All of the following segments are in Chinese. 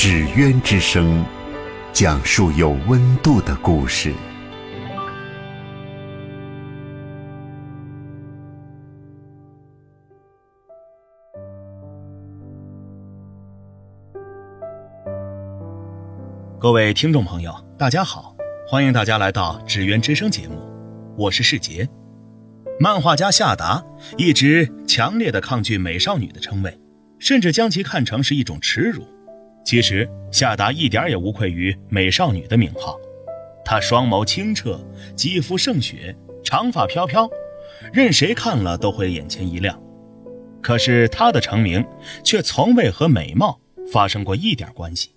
纸鸢之声，讲述有温度的故事。各位听众朋友，大家好，欢迎大家来到纸鸢之声节目，我是世杰。漫画家夏达一直强烈的抗拒美少女的称谓。甚至将其看成是一种耻辱。其实夏达一点也无愧于美少女的名号。她双眸清澈，肌肤胜雪，长发飘飘，任谁看了都会眼前一亮。可是她的成名却从未和美貌发生过一点关系。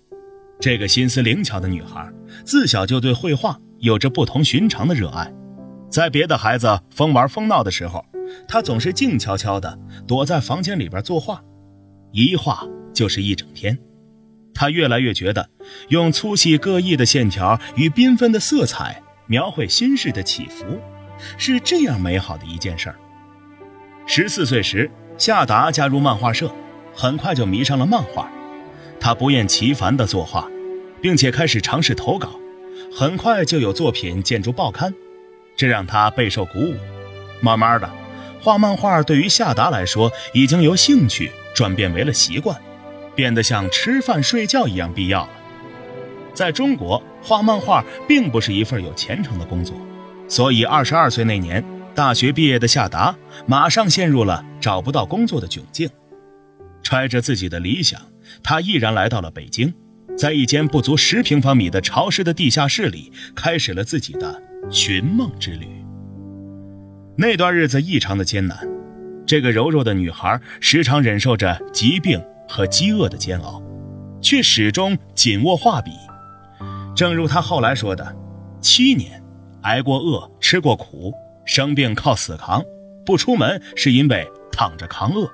这个心思灵巧的女孩，自小就对绘画有着不同寻常的热爱。在别的孩子疯玩疯闹的时候，她总是静悄悄地躲在房间里边作画。一画就是一整天，他越来越觉得，用粗细各异的线条与缤纷的色彩描绘心事的起伏，是这样美好的一件事儿。十四岁时，夏达加入漫画社，很快就迷上了漫画。他不厌其烦地作画，并且开始尝试投稿，很快就有作品见诸报刊，这让他备受鼓舞。慢慢的，画漫画对于夏达来说，已经由兴趣。转变为了习惯，变得像吃饭睡觉一样必要了。在中国，画漫画并不是一份有前程的工作，所以二十二岁那年，大学毕业的夏达马上陷入了找不到工作的窘境。揣着自己的理想，他毅然来到了北京，在一间不足十平方米的潮湿的地下室里，开始了自己的寻梦之旅。那段日子异常的艰难。这个柔弱的女孩时常忍受着疾病和饥饿的煎熬，却始终紧握画笔。正如他后来说的：“七年，挨过饿，吃过苦，生病靠死扛，不出门是因为躺着扛饿，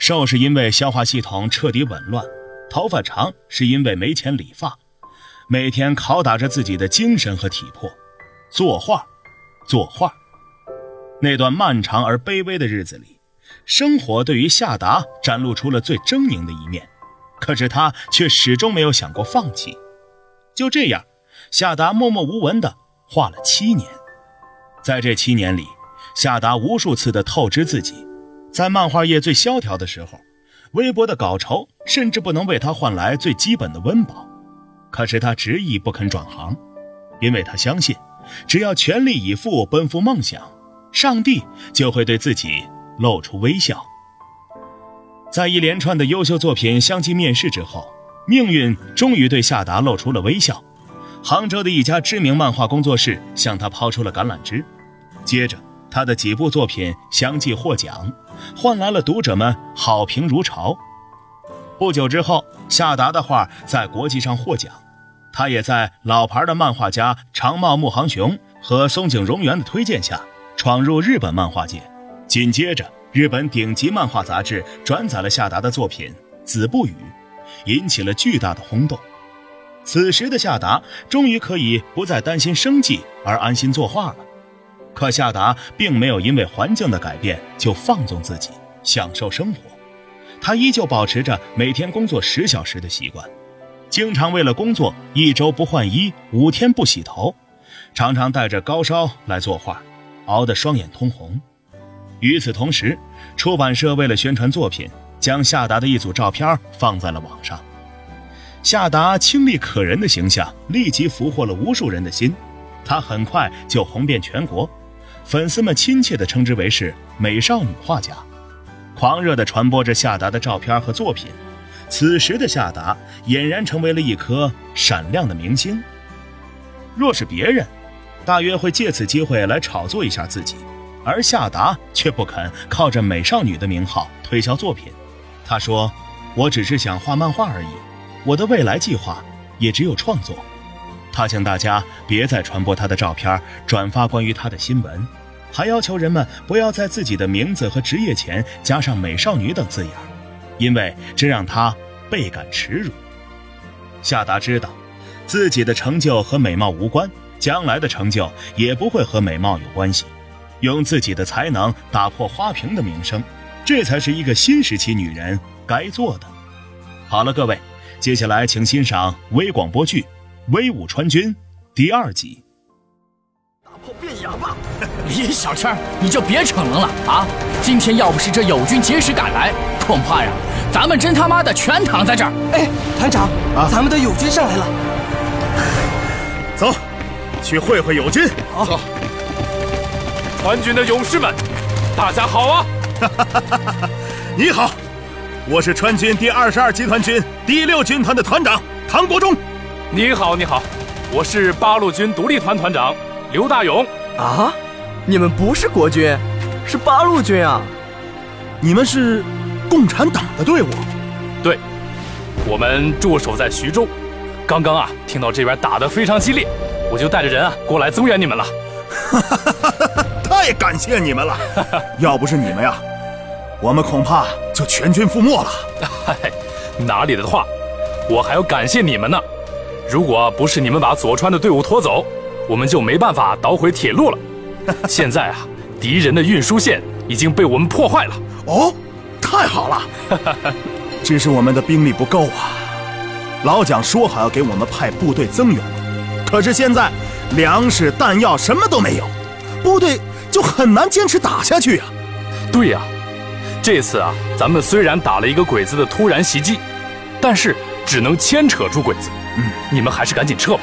瘦是因为消化系统彻底紊乱，头发长是因为没钱理发，每天拷打着自己的精神和体魄，作画，作画。”那段漫长而卑微的日子里，生活对于夏达展露出了最狰狞的一面，可是他却始终没有想过放弃。就这样，夏达默默无闻地画了七年。在这七年里，夏达无数次地透支自己，在漫画业最萧条的时候，微薄的稿酬甚至不能为他换来最基本的温饱。可是他执意不肯转行，因为他相信，只要全力以赴奔赴梦想。上帝就会对自己露出微笑。在一连串的优秀作品相继面世之后，命运终于对夏达露出了微笑。杭州的一家知名漫画工作室向他抛出了橄榄枝，接着他的几部作品相继获奖，换来了读者们好评如潮。不久之后，夏达的画在国际上获奖，他也在老牌的漫画家长茂木航雄和松井荣元的推荐下。闯入日本漫画界，紧接着，日本顶级漫画杂志转载了夏达的作品《子不语》，引起了巨大的轰动。此时的夏达终于可以不再担心生计而安心作画了。可夏达并没有因为环境的改变就放纵自己，享受生活。他依旧保持着每天工作十小时的习惯，经常为了工作一周不换衣，五天不洗头，常常带着高烧来作画。熬得双眼通红。与此同时，出版社为了宣传作品，将夏达的一组照片放在了网上。夏达清丽可人的形象立即俘获了无数人的心，他很快就红遍全国，粉丝们亲切地称之为是“美少女画家”，狂热地传播着夏达的照片和作品。此时的夏达俨然成为了一颗闪亮的明星。若是别人，大约会借此机会来炒作一下自己，而夏达却不肯靠着美少女的名号推销作品。他说：“我只是想画漫画而已，我的未来计划也只有创作。他请大家别再传播他的照片，转发关于他的新闻，还要求人们不要在自己的名字和职业前加上“美少女”等字眼，因为这让他倍感耻辱。夏达知道，自己的成就和美貌无关，将来的成就也不会和美貌有关系。用自己的才能打破花瓶的名声，这才是一个新时期女人该做的。好了，各位，接下来请欣赏微广播剧《威武川军》第二集。打炮变哑巴！李小千，你就别逞能了啊！今天要不是这友军及时赶来，恐怕呀，咱们真他妈的全躺在这儿。哎，团长，啊，咱们的友军上来了。走，去会会友军。走。川军的勇士们，大家好啊！你好，我是川军第二十二集团军第六军团的团长唐国忠。你好，你好，我是八路军独立团团长刘大勇。啊，你们不是国军，是八路军啊！你们是共产党的队伍？对，我们驻守在徐州。刚刚啊，听到这边打得非常激烈，我就带着人啊过来增援你们了。哈哈哈哈哈！太感谢你们了，要不是你们呀，我们恐怕就全军覆没了。嗨，哪里的话，我还要感谢你们呢。如果不是你们把左川的队伍拖走，我们就没办法捣毁铁路了。现在啊，敌人的运输线已经被我们破坏了。哦，太好了，只是我们的兵力不够啊。老蒋说好要给我们派部队增援，可是现在。粮食、弹药什么都没有，部队就很难坚持打下去呀。对呀，这次啊，咱们虽然打了一个鬼子的突然袭击，但是只能牵扯住鬼子。嗯，你们还是赶紧撤吧。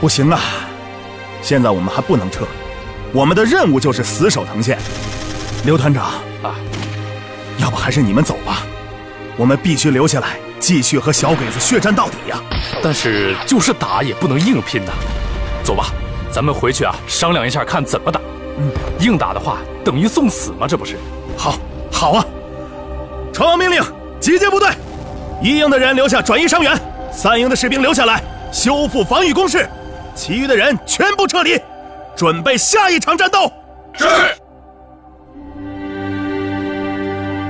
不行啊，现在我们还不能撤，我们的任务就是死守藤县。刘团长啊，要不还是你们走吧，我们必须留下来继续和小鬼子血战到底呀。但是就是打也不能硬拼呐。走吧。咱们回去啊，商量一下，看怎么打。嗯，硬打的话等于送死吗？这不是？好，好啊！传王命令，集结部队，一营的人留下转移伤员，三营的士兵留下来修复防御工事，其余的人全部撤离，准备下一场战斗。是。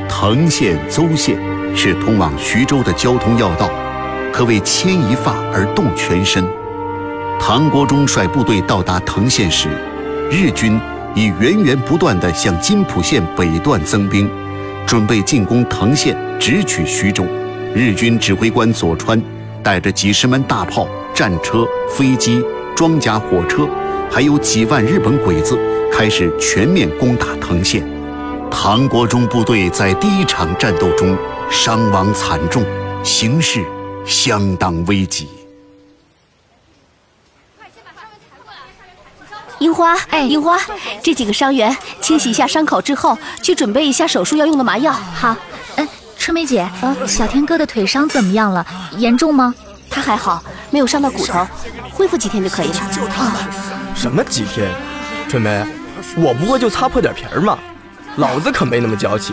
藤县、邹县是通往徐州的交通要道，可谓牵一发而动全身。唐国忠率部队到达藤县时，日军已源源不断地向津浦线北段增兵，准备进攻藤县，直取徐州。日军指挥官佐川带着几十门大炮、战车、飞机、装甲火车，还有几万日本鬼子，开始全面攻打藤县。唐国忠部队在第一场战斗中伤亡惨重，形势相当危急。樱花，哎，樱花，这几个伤员清洗一下伤口之后，去准备一下手术要用的麻药。好，嗯，春梅姐，小天哥的腿伤怎么样了？严重吗？他还好，没有伤到骨头，恢复几天就可以了。就他们，什么几天？春梅，我不过就擦破点皮儿嘛，老子可没那么娇气。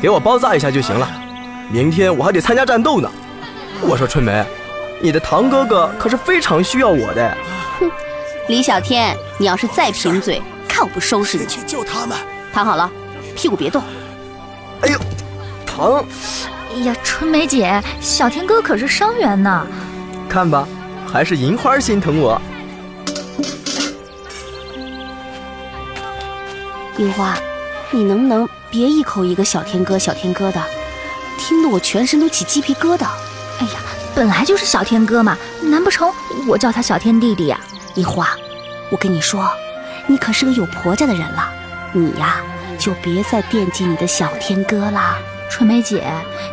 给我包扎一下就行了，明天我还得参加战斗呢。我说春梅，你的堂哥哥可是非常需要我的。哼。李小天，你要是再贫嘴，看我不收拾你！去救他们，躺好了，屁股别动。哎呦，疼！哎呀，春梅姐，小天哥可是伤员呢。看吧，还是银花心疼我。樱花，你能不能别一口一个小天哥小天哥的，听得我全身都起鸡皮疙瘩。哎呀，本来就是小天哥嘛，难不成我叫他小天弟弟呀？樱花，我跟你说，你可是个有婆家的人了，你呀就别再惦记你的小天哥啦。春梅姐，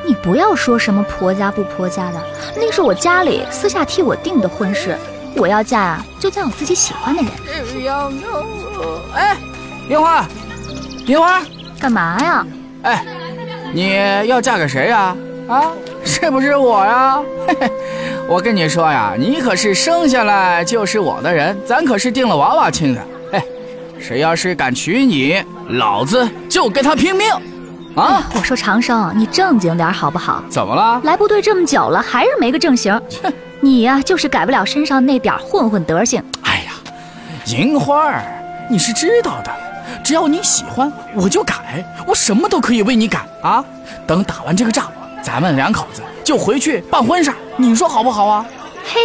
你不要说什么婆家不婆家的，那是我家里私下替我定的婚事。我要嫁啊，就嫁我自己喜欢的人。哎，樱花，樱花，干嘛呀？哎，你要嫁给谁呀？啊，是不是我呀？嘿嘿。我跟你说呀，你可是生下来就是我的人，咱可是定了娃娃亲的。哎，谁要是敢娶你，老子就跟他拼命！啊，我说长生，你正经点好不好？怎么了？来部队这么久了，还是没个正形。你呀，就是改不了身上那点混混德行。哎呀，银花儿，你是知道的，只要你喜欢，我就改，我什么都可以为你改啊。等打完这个仗，咱们两口子就回去办婚事，你说好不好啊？嘿，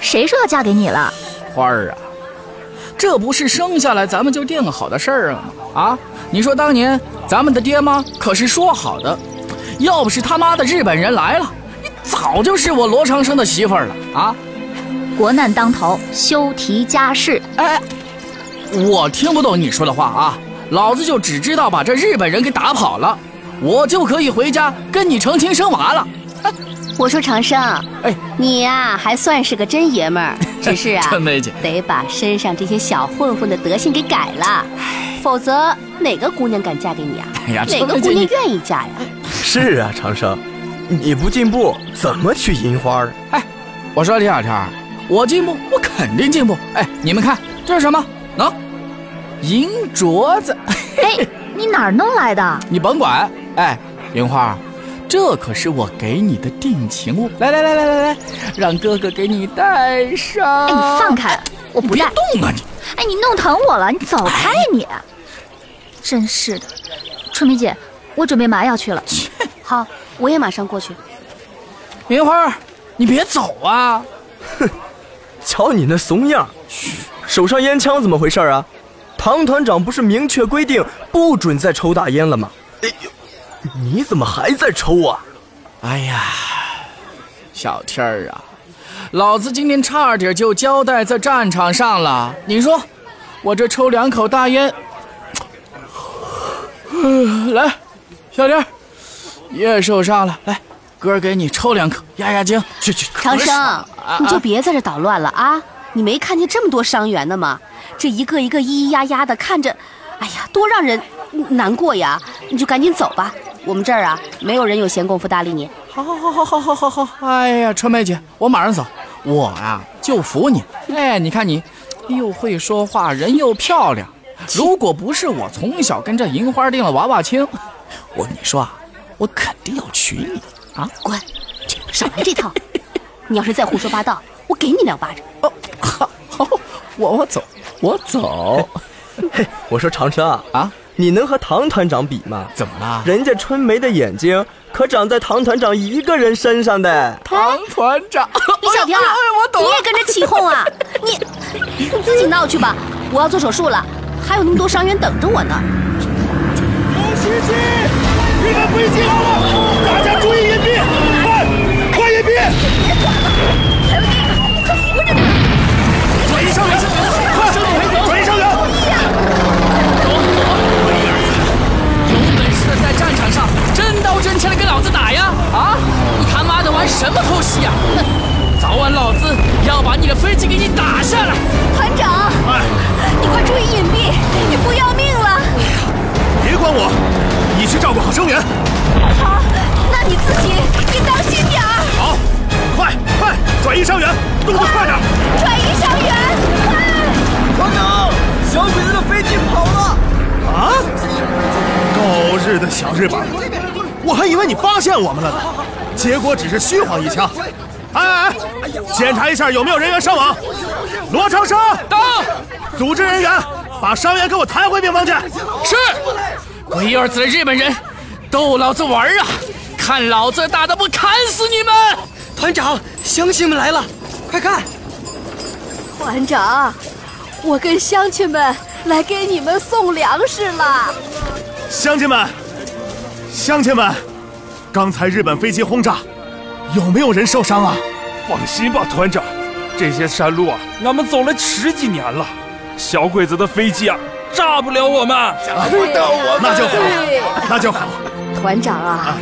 谁说要嫁给你了？花儿啊，这不是生下来咱们就定好的事儿了吗？啊，你说当年咱们的爹妈可是说好的，要不是他妈的日本人来了，你早就是我罗长生的媳妇儿了啊！国难当头，休提家事。哎，我听不懂你说的话啊！老子就只知道把这日本人给打跑了，我就可以回家跟你成亲生娃了。我说长生，哎，你呀、还算是个真爷们儿，只是啊，真梅姐得把身上这些小混混的德性给改了，否则哪个姑娘敢嫁给你啊？哎呀，哪个姑娘愿意嫁呀？是啊，长生，你不进步怎么娶银花儿？哎，我说李小天，我进步，我肯定进步。哎，你们看这是什么？喏、银镯子，哎，你哪儿弄来的？你甭管。哎，银花，这可是我给你的定情物。来来来来来来，让哥哥给你戴上。哎，你放开，我不别。动啊你！哎，你弄疼我了，你走开呀你！真是的，春梅姐，我准备麻药去了。好，我也马上过去。莲花，你别走啊！哼 瞧你那怂样，手上烟枪怎么回事啊？唐团长不是明确规定不准再抽大烟了吗？哎呦，你怎么还在抽啊？哎呀，小天儿啊，老子今天差点就交代在战场上了。你说，我这抽两口大烟，呃 来，小天儿，你也受伤了，来，哥给你抽两口压压惊。去去，长生，啊你就别在这捣乱了啊！你没看见这么多伤员呢吗？这一个一个咿咿呀呀的，看着，哎呀，多让人难过呀！你就赶紧走吧，我们这儿啊没有人有闲工夫搭理你。好好好好好好好好哎呀春梅姐我马上走。我啊就服你。哎你看你又会说话人又漂亮。如果不是我从小跟这银花定了娃娃亲我跟你说啊我肯定要娶你啊。乖少来这套。你要是再胡说八道我给你两巴掌。哦好好我我走我走。嘿 我说长生啊啊？你能和唐团长比吗？怎么了？人家春梅的眼睛可长在唐团长一个人身上的。唐团长，李小天儿哎哎我懂了你也跟着起哄啊？你你自己闹去吧，我要做手术了，还有那么多伤员等着我呢。袭击！日本飞机来了，大家注意隐蔽，快快隐蔽！转移伤员，快转移日本，我还以为你发现我们了呢，结果只是虚晃一枪。哎哎哎，检查一下有没有人员伤亡。罗长生，到，组织人员把伤员给我抬回病房去。是，龟儿子的日本人，逗老子玩啊！看老子打的不砍死你们！团长，乡亲们来了，快看！团长，我跟乡亲们来给你们送粮食了。乡亲们，乡亲们，刚才日本飞机轰炸，有没有人受伤啊？放心吧，团长，这些山路啊，俺们走了十几年了，小鬼子的飞机啊，炸不了我们。炸不到我们那就好，那就好。团长啊，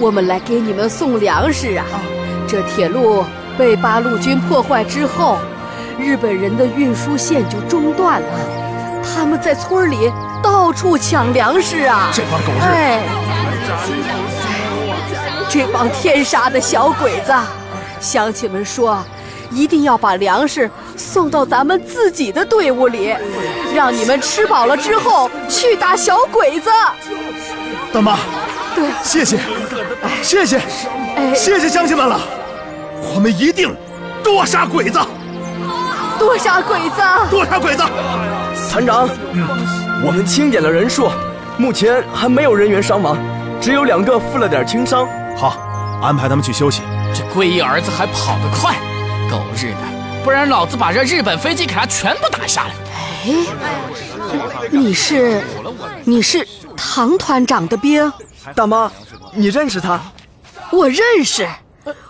我们来给你们送粮食啊！这铁路被八路军破坏之后，日本人的运输线就中断了，他们在村里到处抢粮食啊！这帮狗日，哎，这帮天杀的小鬼子，乡亲们说，一定要把粮食送到咱们自己的队伍里，让你们吃饱了之后去打小鬼子。大妈，对，谢谢，谢谢，谢谢乡亲们了，我们一定多杀鬼子，多杀鬼子，多杀鬼子。团长，我们清点了人数，目前还没有人员伤亡，只有两个负了点轻伤。好，安排他们去休息。这龟一儿子还跑得快，狗日的！不然老子把这日本飞机给他全部打下来。哎，你是，你是唐团长的兵？大妈，你认识他？我认识，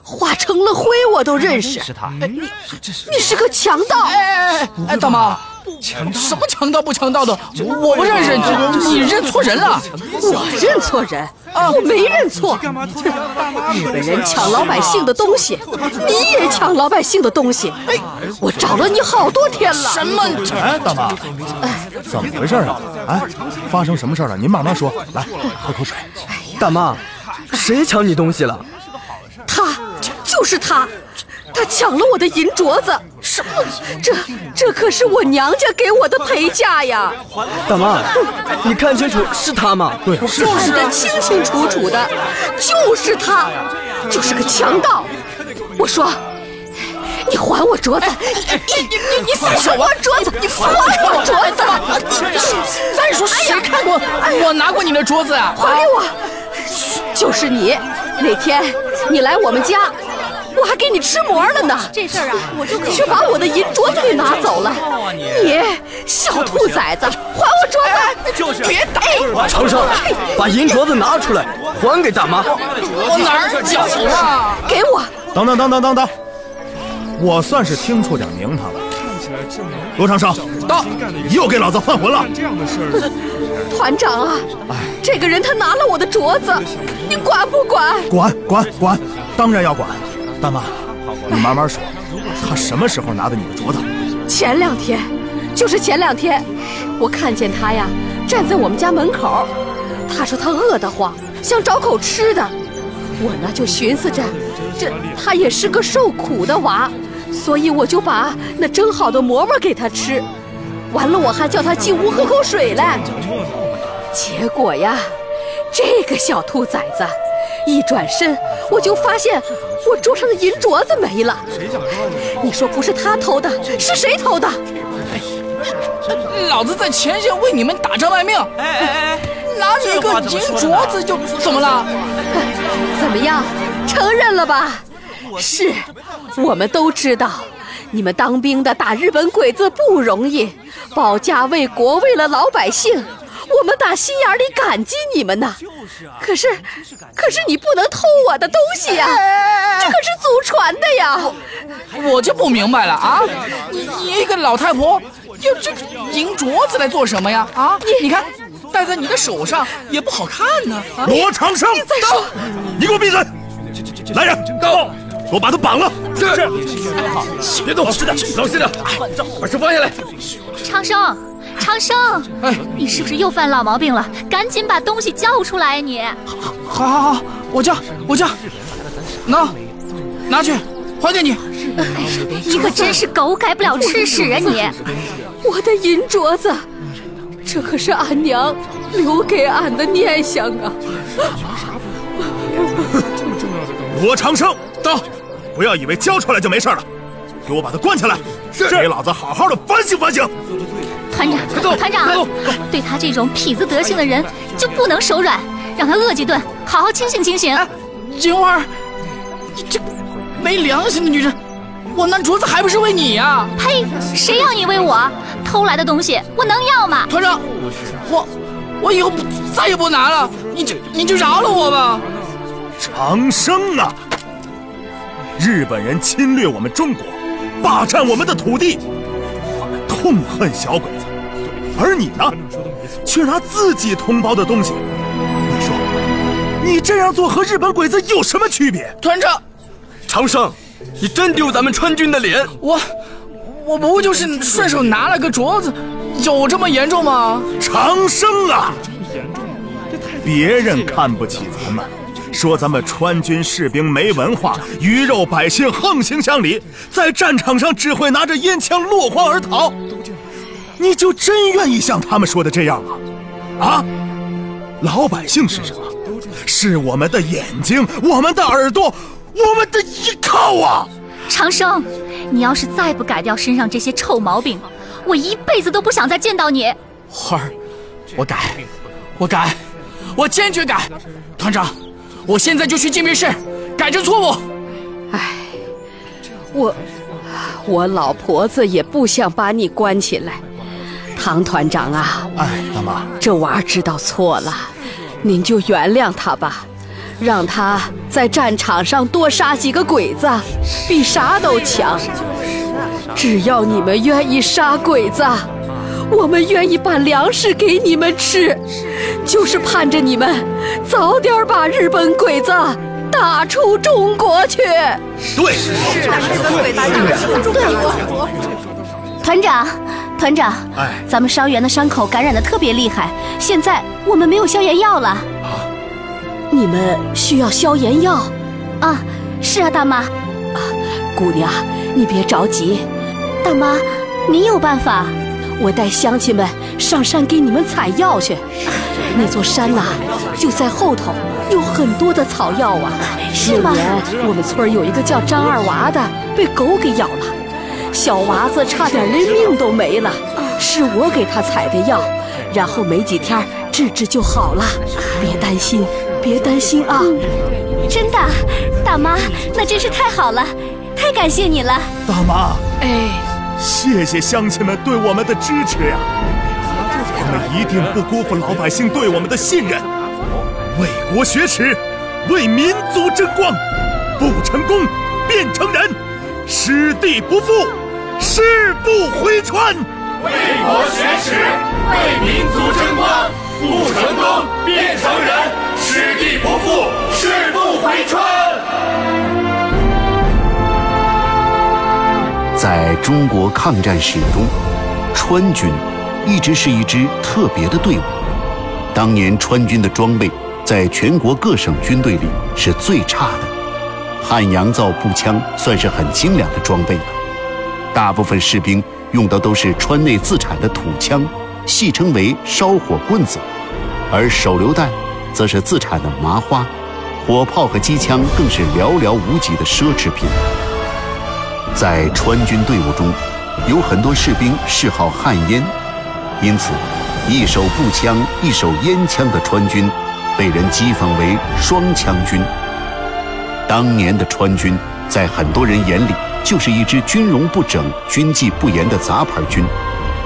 化成了灰我都认识。是他。你你是个强盗！哎哎，大妈。什么强盗不强盗的？我不认识你，你认错人了。我认错人啊？我没认错。日本人抢老百姓的东西，你也抢老百姓的东西。哎，我找了你好多天了。什么？哎，大妈，怎么回事啊？哎，发生什么事了？您慢慢说。来，喝口水。大妈，谁抢你东西了？他，就是他。他抢了我的银镯子，什么？这这可是我娘家给我的陪嫁呀！大妈，你看清楚是他吗？对，是看得清清楚楚的，就是他，就是个强盗。我说，你还我镯子！你你你你放手啊！镯子，你还我镯子！再说谁看过我拿过你的镯子啊？还给我！就是你，那天你来我们家。我还给你吃馍了呢，这事儿啊，我就却把我的银镯子给拿走了。你小兔崽子，还我镯子！就是别打！长生，把银镯子拿出来，还给大妈。我哪儿有啊？给我！等等等等等等，我算是听出点名堂了。罗长生，到，又给老子犯浑了！团长啊，这个人他拿了我的镯子，你管不管？管管管，当然要管。大妈，你慢慢说，他什么时候拿的你的镯子？前两天，就是前两天，我看见他呀，站在我们家门口。他说他饿得慌，想找口吃的。我呢就寻思着，这他也是个受苦的娃，所以我就把那蒸好的馍馍给他吃。完了，我还叫他进屋喝口水来。结果呀，这个小兔崽子。一转身，我就发现我桌上的银镯子没了。你说不是他偷的，是谁偷的？老子在前线为你们打仗卖命，哎哎哎，拿你一个银镯子就怎么了？怎么样，承认了吧？是，我们都知道，你们当兵的打日本鬼子不容易，保家卫国，为了老百姓。我们打心眼里感激你们呢，可是，可是你不能偷我的东西呀，这可是祖传的呀！我就不明白了啊，你你一个老太婆，用这银镯子来做什么呀？啊，你你看，戴在你的手上也不好看呢。罗长生，你再说，你给我闭嘴！来人，到，给我把他绑了。是，别动，是的，老实点，把手放下来。长生。长生，哎，你是不是又犯老毛病了？赶紧把东西交出来！你，好，好，好，我交，我交，拿，拿去，还给你。你可真是狗改不了吃屎啊！你，我的银镯子，这可是俺娘留给俺的念想啊！罗长生，到，不要以为交出来就没事了，给我把他关起来，给老子好好的反省反省。团长，团长，对他这种痞子德行的人就不能手软，让他饿几顿，好好清醒清醒。金花，你这没良心的女人，我那镯子还不是为你呀？呸！谁要你为我？偷来的东西我能要吗？团长，我我以后再也不拿了，你就你就饶了我吧。长生啊！日本人侵略我们中国，霸占我们的土地，我们痛恨小鬼子。而你呢，却拿自己同胞的东西。你说，你这样做和日本鬼子有什么区别？团长，长生，你真丢咱们川军的脸！我，我不就是顺手拿了个镯子，有这么严重吗？长生啊，别人看不起咱们，说咱们川军士兵没文化，鱼肉百姓横行乡里，在战场上只会拿着烟枪落荒而逃。你就真愿意像他们说的这样吗？啊，老百姓是什么？是我们的眼睛，我们的耳朵，我们的依靠啊！长生，你要是再不改掉身上这些臭毛病，我一辈子都不想再见到你。花儿，我改，我改，我坚决改。团长，我现在就去禁闭室改正错误。唉，我我老婆子也不想把你关起来。唐团长啊，哎，大妈，这娃知道错了，您就原谅他吧，让他在战场上多杀几个鬼子，比啥都强。只要你们愿意杀鬼子，我们愿意把粮食给你们吃，就是盼着你们早点把日本鬼子打出中国去。对，是的，日本鬼子打出中国。团长。团长，哎，咱们伤员的伤口感染的特别厉害，现在我们没有消炎药了。啊，你们需要消炎药？啊，是啊，大妈。啊，姑娘，你别着急。大妈，你有办法？我带乡亲们上山给你们采药去。那座山呐，就在后头，有很多的草药啊。是吗？我们村有一个叫张二娃的，被狗给咬了。小娃子差点连命都没了，是我给他采的药，然后没几天治治就好了。别担心，别担心啊！真的，大妈，那真是太好了，太感谢你了。大妈，哎，谢谢乡亲们对我们的支持呀！我们一定不辜负老百姓对我们的信任，为国学耻，为民族争光，不成功便成仁，师弟不负。誓不回川，为国学耻，为民族争光，不成功便成仁，师弟不负，誓不回川。在中国抗战史中，川军一直是一支特别的队伍。当年川军的装备在全国各省军队里是最差的，汉阳造步枪算是很精良的装备了。大部分士兵用的都是川内自产的土枪，戏称为“烧火棍子”，而手榴弹则是自产的麻花，火炮和机枪更是寥寥无几的奢侈品。在川军队伍中，有很多士兵嗜好旱烟，因此，一手步枪、一手烟枪的川军，被人讥讽为“双枪军”。当年的川军，在很多人眼里，就是一支军容不整、军纪不严的杂牌军，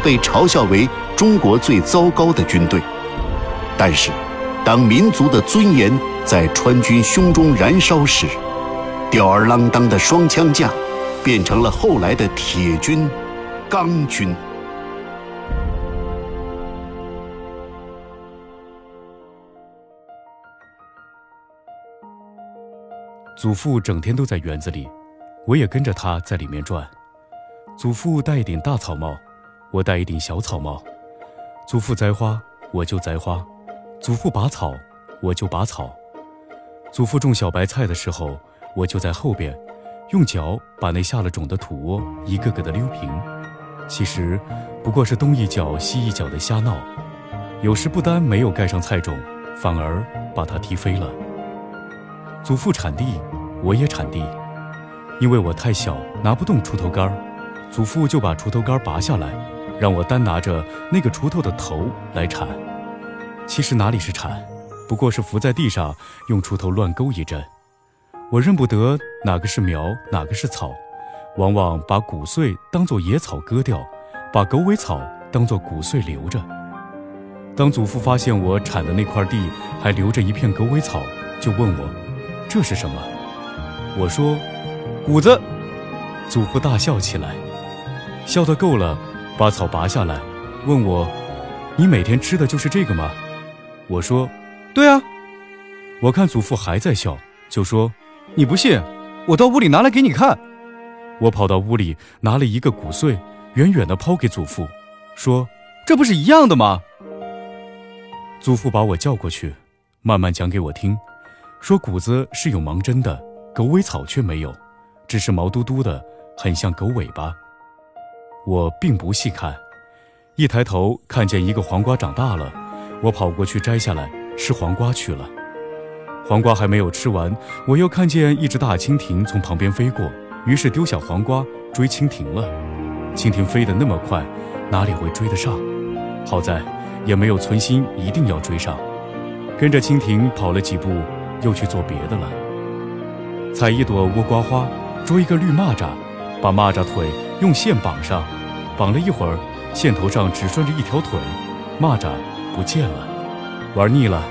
被嘲笑为中国最糟糕的军队。但是，当民族的尊严在川军胸中燃烧时，吊儿郎当的双枪架，变成了后来的铁军、钢军。祖父整天都在园子里。我也跟着他在里面转。祖父戴一顶大草帽，我戴一顶小草帽。祖父栽花，我就栽花；祖父拔草，我就拔草。祖父种小白菜的时候，我就在后边，用脚把那下了种的土窝一个个的溜平。其实，不过是东一脚西一脚的瞎闹。有时不单没有盖上菜种，反而把它踢飞了。祖父铲地，我也铲地。因为我太小，拿不动锄头杆，祖父就把锄头杆拔下来，让我单拿着那个锄头的头来铲。其实哪里是铲，不过是伏在地上用锄头乱勾一阵。我认不得哪个是苗，哪个是草，往往把谷穗当作野草割掉，把狗尾草当作谷穗留着。当祖父发现我铲的那块地还留着一片狗尾草，就问我：“这是什么？”我说。谷子，祖父大笑起来，笑得够了，把草拔下来，问我：“你每天吃的就是这个吗？”我说：“对啊。”我看祖父还在笑，就说：“你不信，我到屋里拿来给你看。”我跑到屋里拿了一个谷穗，远远地抛给祖父，说：“这不是一样的吗？”祖父把我叫过去，慢慢讲给我听，说谷子是有芒针的，狗尾草却没有。只是毛嘟嘟的，很像狗尾巴。我并不细看，一抬头看见一个黄瓜长大了，我跑过去摘下来吃黄瓜去了。黄瓜还没有吃完，我又看见一只大蜻蜓从旁边飞过，于是丢下黄瓜追蜻蜓了。蜻蜓飞得那么快，哪里会追得上？好在也没有存心一定要追上，跟着蜻蜓跑了几步，又去做别的了。采一朵倭瓜花，捉一个绿蚂蚱，把蚂蚱腿用线绑上，绑了一会儿，线头上只拴着一条腿，蚂蚱不见了。玩腻了。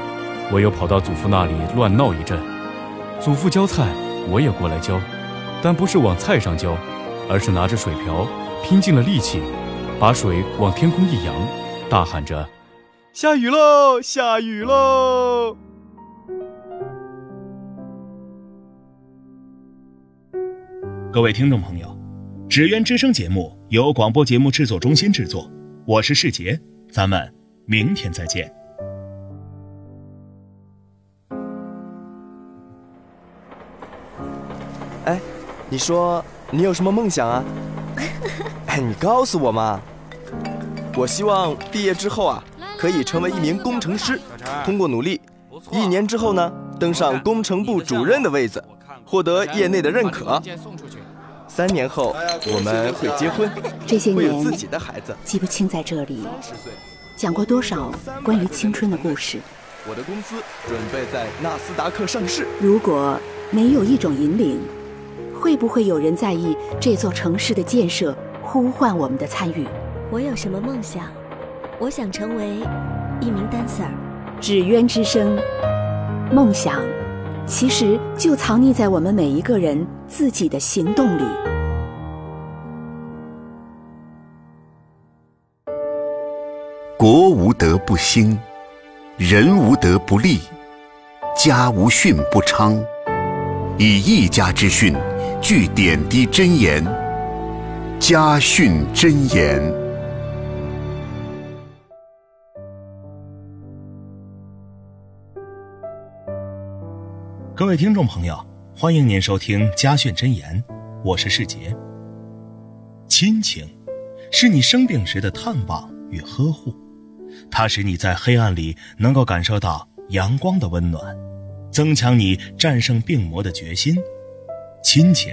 我又跑到祖父那里乱闹一阵，祖父浇菜，我也过来浇，但不是往菜上浇，而是拿着水瓢，拼尽了力气，把水往天空一扬，大喊着：“下雨喽，下雨喽！”各位听众朋友，《纸鸢之声》节目由广播节目制作中心制作，我是世杰，咱们明天再见。哎，你说你有什么梦想啊？哎，你告诉我嘛。我希望毕业之后啊，可以成为一名工程师，通过努力，一年之后呢，登上工程部主任的位子，获得业内的认可。三年后我们会结婚，这些年会有自己的孩子。记不清在这里讲过多少关于青春的故事。我的公司准备在纳斯达克上市。如果没有一种引领，会不会有人在意这座城市的建设，呼唤我们的参与？我有什么梦想？我想成为一名 dancer。纸鸢之声，梦想其实就藏匿在我们每一个人自己的行动里。国无德不兴，人无德不立，家无训不昌。以一家之训，聚点滴真言。家训真言。各位听众朋友，欢迎您收听《家训真言》，我是世杰。亲情，是你生病时的探望与呵护，它使你在黑暗里能够感受到阳光的温暖。增强你战胜病魔的决心，亲情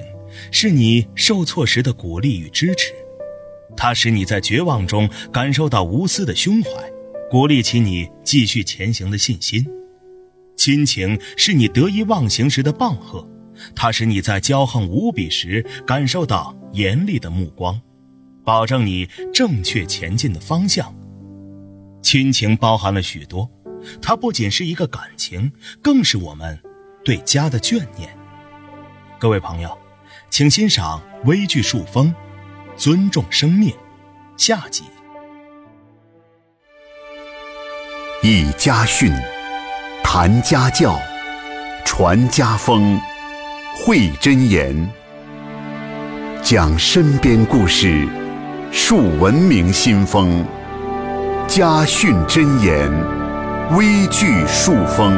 是你受挫时的鼓励与支持，它使你在绝望中感受到无私的胸怀，鼓励起你继续前行的信心。亲情是你得意忘形时的棒喝，它使你在骄横无比时感受到严厉的目光，保证你正确前进的方向。亲情包含了许多。它不仅是一个感情，更是我们对家的眷念。各位朋友，请欣赏微剧《树风》，尊重生命。下集。一家训，谈家教，传家风，汇真言，讲身边故事，树文明新风。家训真言。微剧树风，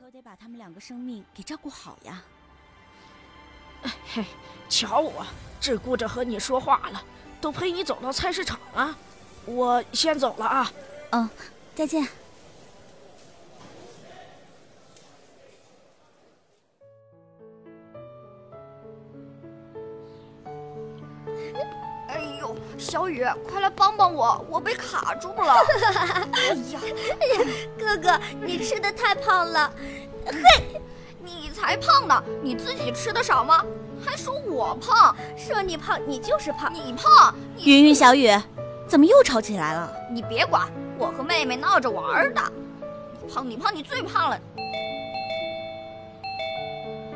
可得把他们两个生命给照顾好呀。嘿，瞧我，只顾着和你说话了，都陪你走到菜市场了。我先走了啊。嗯，再见。哎呦小雨，快来帮帮我，我被卡住了！哎呀，哥哥，你吃的太胖了！嘿，你才胖呢！你自己吃的少吗？还说我胖？说你胖，你就是胖！你胖！云云、小雨，怎么又吵起来了？你别管，我和妹妹闹着玩的。你胖，你胖，你最胖了！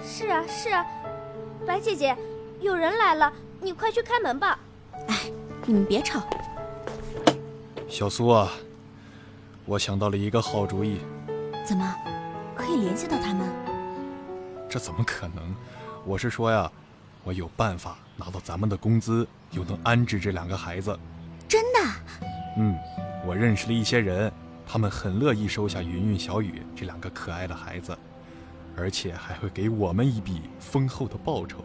是啊，是啊，白姐姐，有人来了，你快去开门吧。哎。你们别吵。小苏啊，我想到了一个好主意。怎么，可以联系到他们？这怎么可能？我是说呀，我有办法拿到咱们的工资，又能安置这两个孩子。真的？嗯，我认识了一些人，他们很乐意收下云云、小雨这两个可爱的孩子，而且还会给我们一笔丰厚的报酬。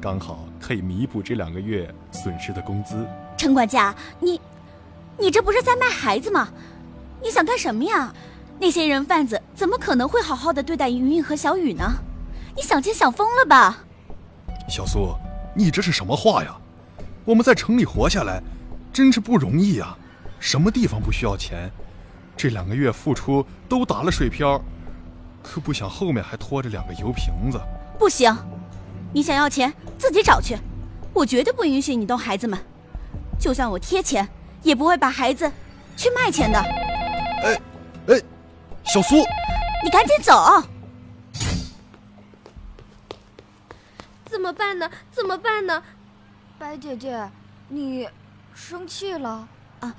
刚好可以弥补这两个月损失的工资。陈管家，你，你这不是在卖孩子吗？你想干什么呀？那些人贩子怎么可能会好好的对待云云和小雨呢？你想钱想疯了吧？小苏，你这是什么话呀？我们在城里活下来，真是不容易呀。什么地方不需要钱？这两个月付出都打了水漂，可不想后面还拖着两个油瓶子。不行，你想要钱自己找去，我绝对不允许你动孩子们。就算我贴钱，也不会把孩子去卖钱的。哎哎，小苏，你赶紧走！怎么办呢？怎么办呢？白姐姐，你生气了？啊，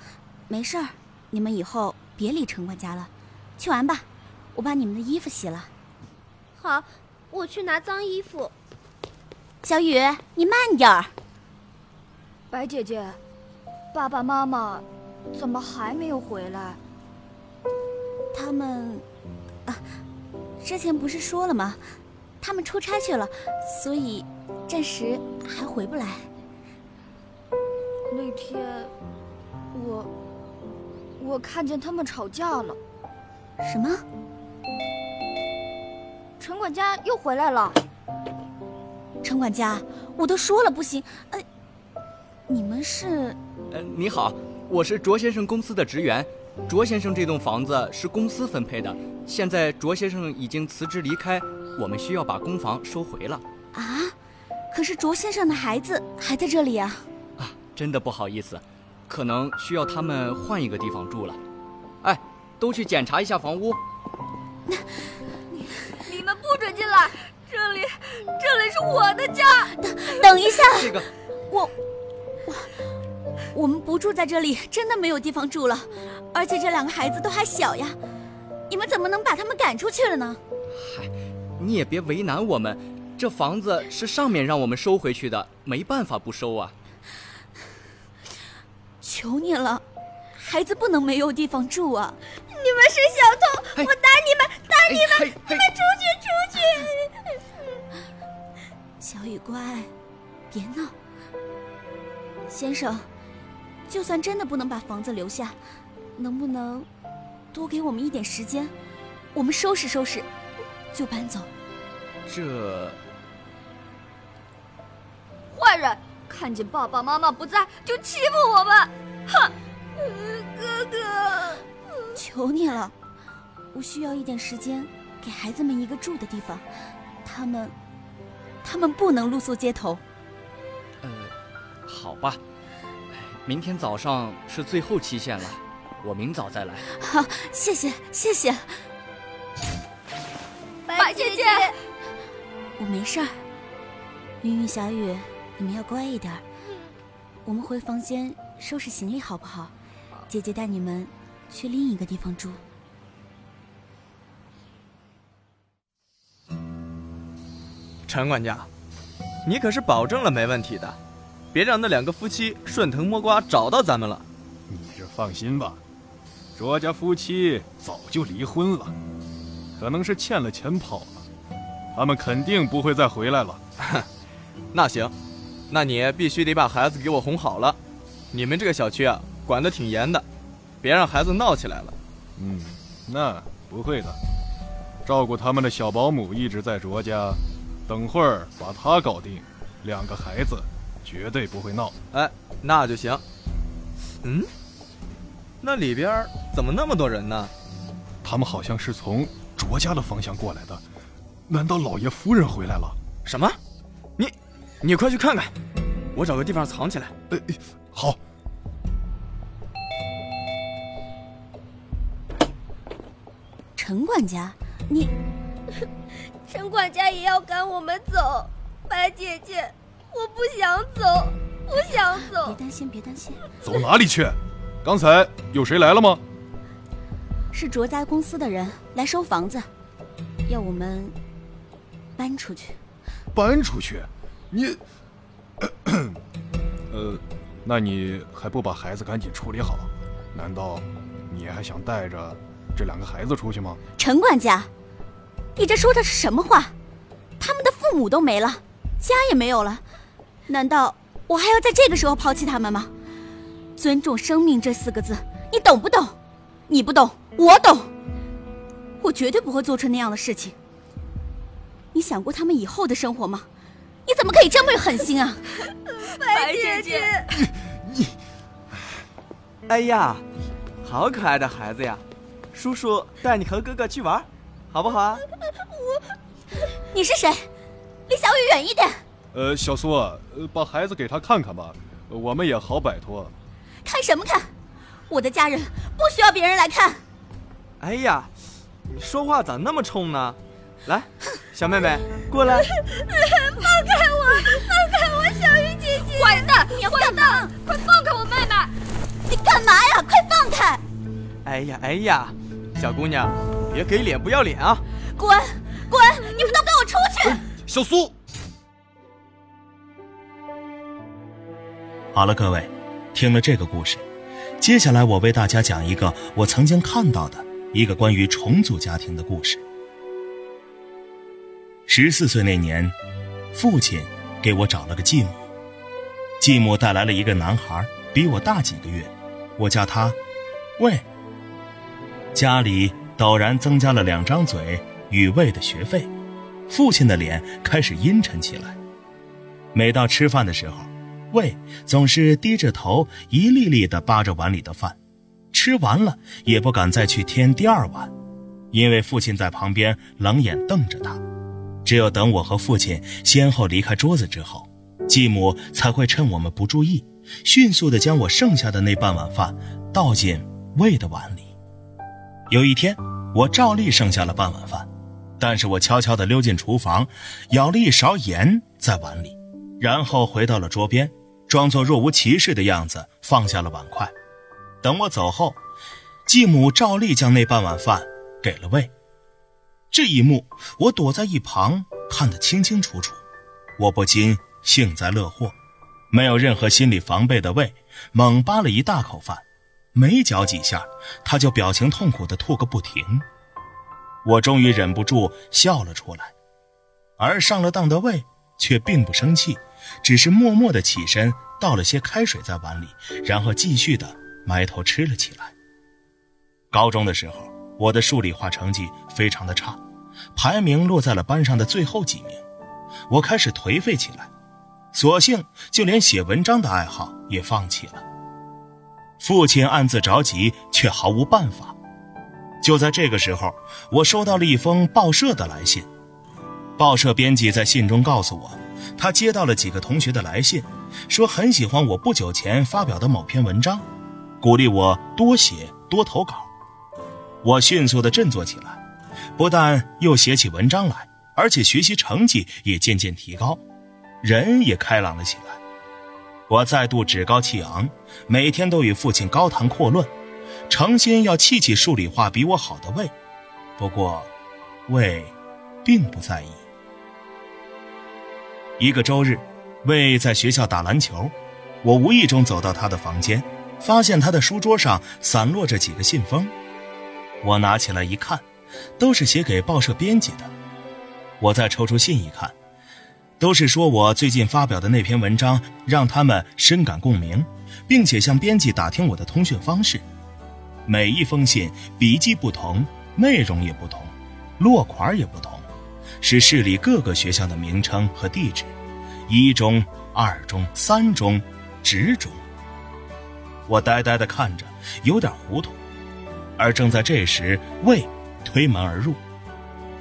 没事儿，你们以后别理陈管家了，去玩吧。我把你们的衣服洗了。好，我去拿脏衣服。小雨，你慢点儿。白姐姐，爸爸妈妈怎么还没有回来？他们啊，之前不是说了吗？他们出差去了，所以暂时还回不来。那天我我看见他们吵架了。什么？陈管家又回来了。陈管家，我都说了不行。呃，你们是？呃，你好，我是卓先生公司的职员。卓先生这栋房子是公司分配的，现在卓先生已经辞职离开，我们需要把公房收回了。啊？可是卓先生的孩子还在这里啊！啊，真的不好意思，可能需要他们换一个地方住了。哎，都去检查一下房屋。你你们不准进来，这里这里是我的家。等等一下，这个我我我们不住在这里，真的没有地方住了，而且这两个孩子都还小呀，你们怎么能把他们赶出去了呢？嗨，你也别为难我们，这房子是上面让我们收回去的，没办法不收啊。求你了，孩子不能没有地方住啊！你们是小偷，我打你们，打你们，你们出去，出去！小雨乖，别闹。先生，就算真的不能把房子留下，能不能多给我们一点时间？我们收拾收拾就搬走。这坏人看见爸爸妈妈不在就欺负我们，哼！哥哥，求你了，我需要一点时间给孩子们一个住的地方，他们，他们不能露宿街头。呃，好吧，明天早上是最后期限了，我明早再来。好，谢谢谢谢。白姐姐，我没事儿。云云、小雨，你们要乖一点。我们回房间收拾行李好不好？姐姐带你们去另一个地方住。陈管家，你可是保证了没问题的，别让那两个夫妻顺藤摸瓜找到咱们了。你这放心吧，卓家夫妻早就离婚了，可能是欠了钱跑了，他们肯定不会再回来了。那行，那你必须得把孩子给我哄好了。你们这个小区啊，管得挺严的，别让孩子闹起来了。嗯，那不会的，照顾他们的小保姆一直在卓家，等会儿把他搞定，两个孩子绝对不会闹。哎，那就行。嗯，那里边怎么那么多人呢？他们好像是从卓家的方向过来的，难道老爷夫人回来了？什么？你，快去看看，我找个地方藏起来。哎，好。陈管家，你，陈管家也要赶我们走。白姐姐，我不想走，不想走。别担心，别担心。走哪里去？刚才有谁来了吗？是卓家公司的人来收房子，要我们搬出去。搬出去？你，呃，那你还不把孩子赶紧处理好？难道你还想带着这两个孩子出去吗？陈管家，你这说的是什么话？他们的父母都没了，家也没有了，难道我还要在这个时候抛弃他们吗？尊重生命这四个字，你懂不懂？你不懂，我懂。我绝对不会做出那样的事情。你想过他们以后的生活吗？你怎么可以这么狠心啊？白姐姐，你，哎呀，好可爱的孩子呀！叔叔带你和哥哥去玩，好不好啊？我，你是谁？离小雨远一点。呃，小苏，呃，把孩子给他看看吧，我们也好摆脱。看什么看？我的家人不需要别人来看。哎呀，你说话咋那么冲呢？来，小妹妹过来。放开我！放开我，小鱼姐姐！坏蛋！你坏蛋！快放开我妹妹！你干嘛呀？快放开！哎呀哎呀，小姑娘，别给脸不要脸啊！滚！滚！你们都给我出去！小苏。好了，各位，听了这个故事，接下来我为大家讲一个我曾经看到的一个关于重组家庭的故事。十四岁那年，父亲给我找了个继母，继母带来了一个男孩，比我大几个月，我叫他喂。家里陡然增加了两张嘴与魏的学费，父亲的脸开始阴沉起来。每到吃饭的时候，魏总是低着头，一粒粒地扒着碗里的饭，吃完了也不敢再去添第二碗，因为父亲在旁边冷眼瞪着他。只有等我和父亲先后离开桌子之后，继母才会趁我们不注意，迅速地将我剩下的那半碗饭倒进魏的碗里。有一天，我照例剩下了半碗饭，但是我悄悄地溜进厨房，舀了一勺盐在碗里，然后回到了桌边。装作若无其事的样子，放下了碗筷。等我走后，继母照例将那半碗饭给了魏。这一幕，我躲在一旁看得清清楚楚，我不禁幸灾乐祸。没有任何心理防备的魏，猛扒了一大口饭，没嚼几下，他就表情痛苦地吐个不停。我终于忍不住笑了出来，而上了当的魏却并不生气。只是默默地起身，倒了些开水在碗里，然后继续的埋头吃了起来。高中的时候，我的数理化成绩非常的差，排名落在了班上的最后几名。我开始颓废起来，索性就连写文章的爱好也放弃了。父亲暗自着急，却毫无办法。就在这个时候，我收到了一封报社的来信，报社编辑在信中告诉我。他接到了几个同学的来信，说很喜欢我不久前发表的某篇文章，鼓励我多写多投稿。我迅速地振作起来，不但又写起文章来，而且学习成绩也渐渐提高，人也开朗了起来。我再度趾高气昂，每天都与父亲高谈阔论，诚心要气气数理化比我好的魏。不过，魏并不在意。一个周日，魏在学校打篮球，我无意中走到他的房间，发现他的书桌上散落着几个信封。我拿起来一看，都是写给报社编辑的。我再抽出信一看，都是说我最近发表的那篇文章让他们深感共鸣，并且向编辑打听我的通讯方式。每一封信笔迹不同，内容也不同，落款也不同。是市里各个学校的名称和地址，一中、二中、三中、职中。我呆呆地看着，有点糊涂。而正在这时，魏推门而入。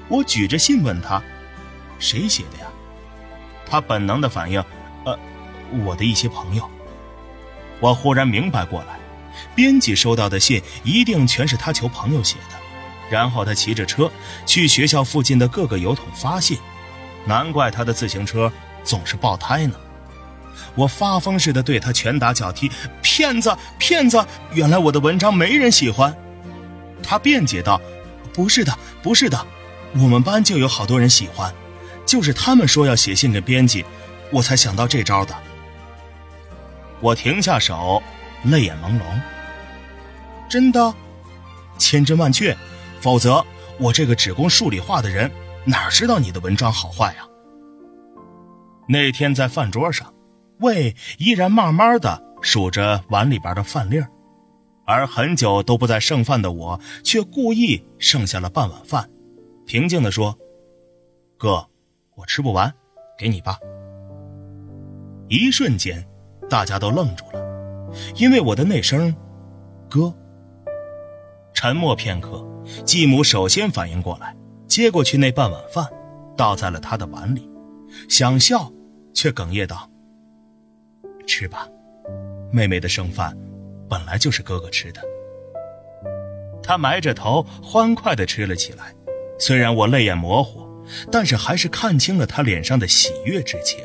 我举着信问他：“谁写的呀？”他本能的反应：“呃，我的一些朋友。”我忽然明白过来，编辑收到的信一定全是他求朋友写的。然后他骑着车去学校附近的各个邮筒发信，难怪他的自行车总是爆胎呢。我发疯似的对他拳打脚踢，骗子，骗子！原来我的文章没人喜欢。他辩解道：“不是的，不是的，我们班就有好多人喜欢，就是他们说要写信给编辑，我才想到这招的。”我停下手，泪眼朦胧。真的，千真万确。否则，我这个只攻数理化的人，哪知道你的文章好坏呀？那天在饭桌上，魏依然慢慢的数着碗里边的饭粒儿，而很久都不再剩饭的我，却故意剩下了半碗饭，平静地说：“哥，我吃不完，给你吧。”一瞬间，大家都愣住了，因为我的那声“哥”。沉默片刻，继母首先反应过来，接过去那半碗饭，倒在了他的碗里，想笑，却哽咽道：“吃吧，妹妹的剩饭。”本来就是哥哥吃的，他埋着头欢快地吃了起来。虽然我泪眼模糊，但是还是看清了他脸上的喜悦之情。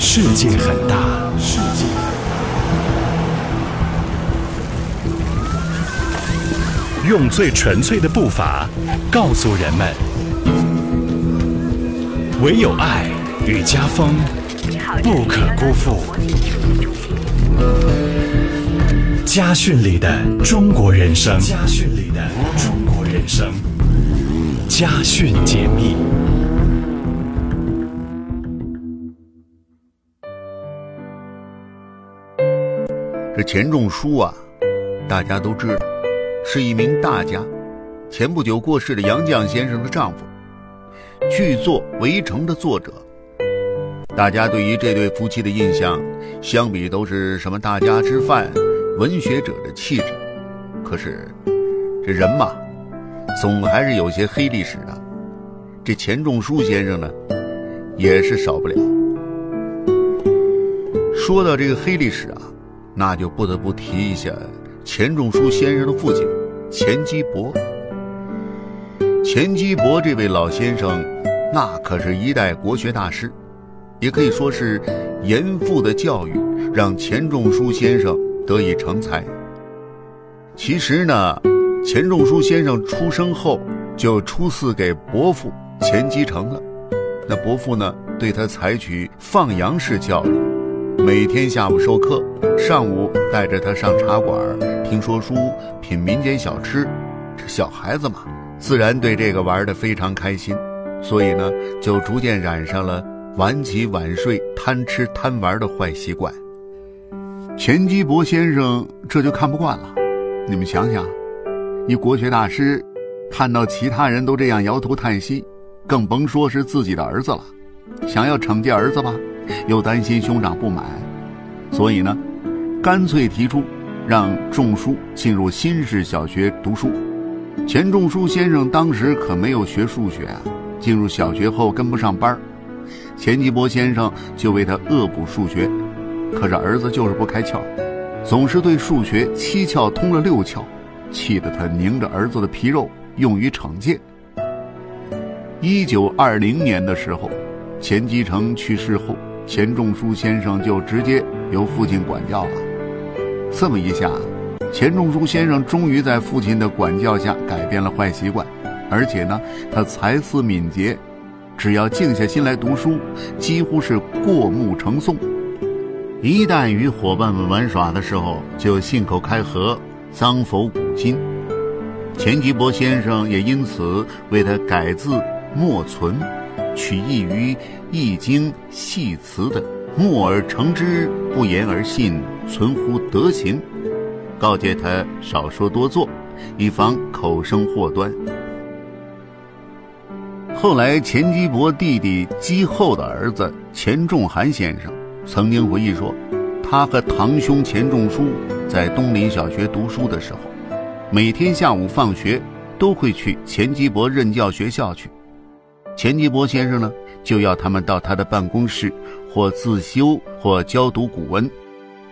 世界很大，世界用最纯粹的步伐告诉人们。唯有爱与家风不可辜负。家训里的中国人生，家训里的中国人生，家训解密。这钱钟书啊，大家都知道，是一名大家，前不久过世的杨绛先生的丈夫。剧作《围城》的作者，大家对于这对夫妻的印象，相比都是什么大家吃饭、文学者的气质。可是，这人嘛，总还是有些黑历史的。这钱钟书先生呢，也是少不了。说到这个黑历史啊，那就不得不提一下钱钟书先生的父亲钱基博。钱基博这位老先生，那可是一代国学大师，也可以说是严父的教育让钱钟书先生得以成才。其实呢，钱钟书先生出生后就出赐给伯父钱基成了。那伯父呢，对他采取放羊式教育，每天下午授课，上午带着他上茶馆听说书、品民间小吃。这小孩子嘛。自然对这个玩的非常开心，所以呢，就逐渐染上了晚起晚睡、贪吃贪玩的坏习惯。钱基博先生这就看不惯了。你们想想，一国学大师，看到其他人都这样摇头叹息，更甭说是自己的儿子了。想要惩戒儿子吧，又担心兄长不满，所以呢，干脆提出让仲舒进入新式小学读书。钱钟书先生当时可没有学数学啊，进入小学后跟不上班钱基博先生就为他恶补数学，可是儿子就是不开窍，总是对数学七窍通了六窍，气得他拧着儿子的皮肉用于惩戒。一九二零年的时候，钱基成去世后，钱钟书先生就直接由父亲管教了，这么一下。钱钟书先生终于在父亲的管教下改变了坏习惯，而且呢，他才思敏捷，只要静下心来读书，几乎是过目成诵。一旦与伙伴们玩耍的时候，就信口开河，脏否古今。钱基博先生也因此为他改字莫存，取意于《易经》系辞的“默而成之，不言而信，存乎德行”。告诫他少说多做，以防口生祸端。后来，钱基博弟弟基厚的儿子钱仲涵先生曾经回忆说，他和堂兄钱钟书在东林小学读书的时候，每天下午放学都会去钱基博任教学校去。钱基博先生呢，就要他们到他的办公室，或自修，或教读古文。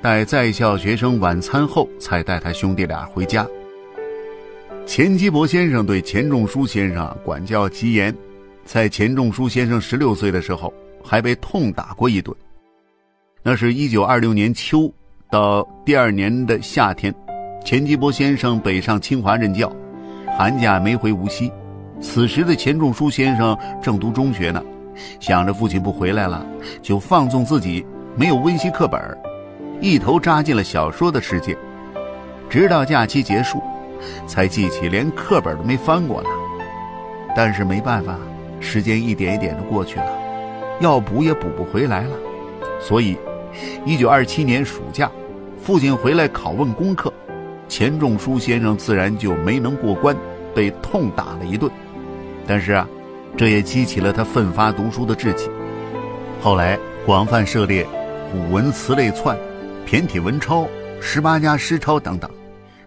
待在校学生晚餐后，才带他兄弟俩回家。钱基博先生对钱钟书先生管教极严，在钱钟书先生十六岁的时候，还被痛打过一顿。那是一九二六年秋到第二年的夏天，钱基博先生北上清华任教，寒假没回无锡。此时的钱钟书先生正读中学呢，想着父亲不回来了，就放纵自己，没有温习课本。一头扎进了小说的世界，直到假期结束，才记起连课本都没翻过呢。但是没办法，时间一点一点的过去了。要补也补不回来了。所以，一九二七年暑假，父亲回来拷问功课，钱钟书先生自然就没能过关，被痛打了一顿。但是啊，这也激起了他奋发读书的志气。后来广泛涉猎古文词类窜、骈体文抄、十八家诗抄等等，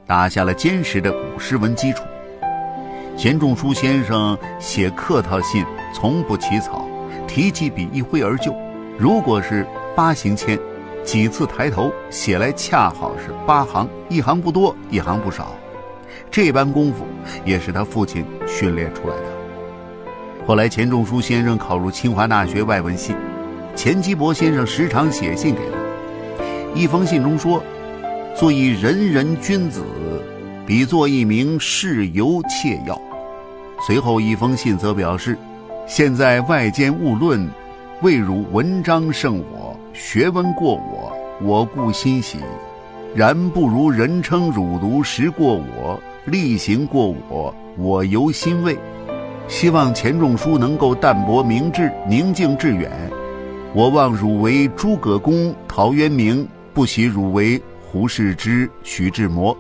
打下了坚实的古诗文基础。钱钟书先生写客套信从不起草，提起笔一挥而就。如果是八行签，几次抬头写来恰好是八行，一行不多，一行不少。这般功夫也是他父亲训练出来的。后来钱钟书先生考入清华大学外文系，钱基博先生时常写信给他。一封信中说：“做一仁人君子，比做一名士尤切要。”随后一封信则表示：“现在外间误论，未如文章胜我，学问过我，我故欣喜；然不如人称汝读识过我，力行过我，我犹欣慰。希望钱钟书能够淡泊明志，宁静致远。我望汝为诸葛公、陶渊明，不喜汝为胡适之、徐志摩。”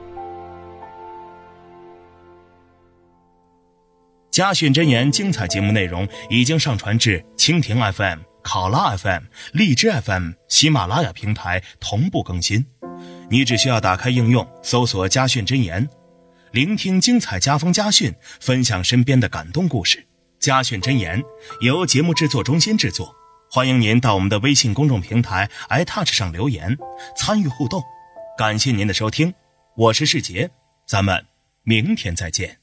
家训真言精彩节目内容已经上传至蜻蜓 FM、考拉 FM、荔枝 FM、喜马拉雅平台同步更新。你只需要打开应用，搜索“家训真言”，聆听精彩家风家训，分享身边的感动故事。家训真言由节目制作中心制作，欢迎您到我们的微信公众平台 iTouch 上留言参与互动。感谢您的收听，我是世杰，咱们明天再见。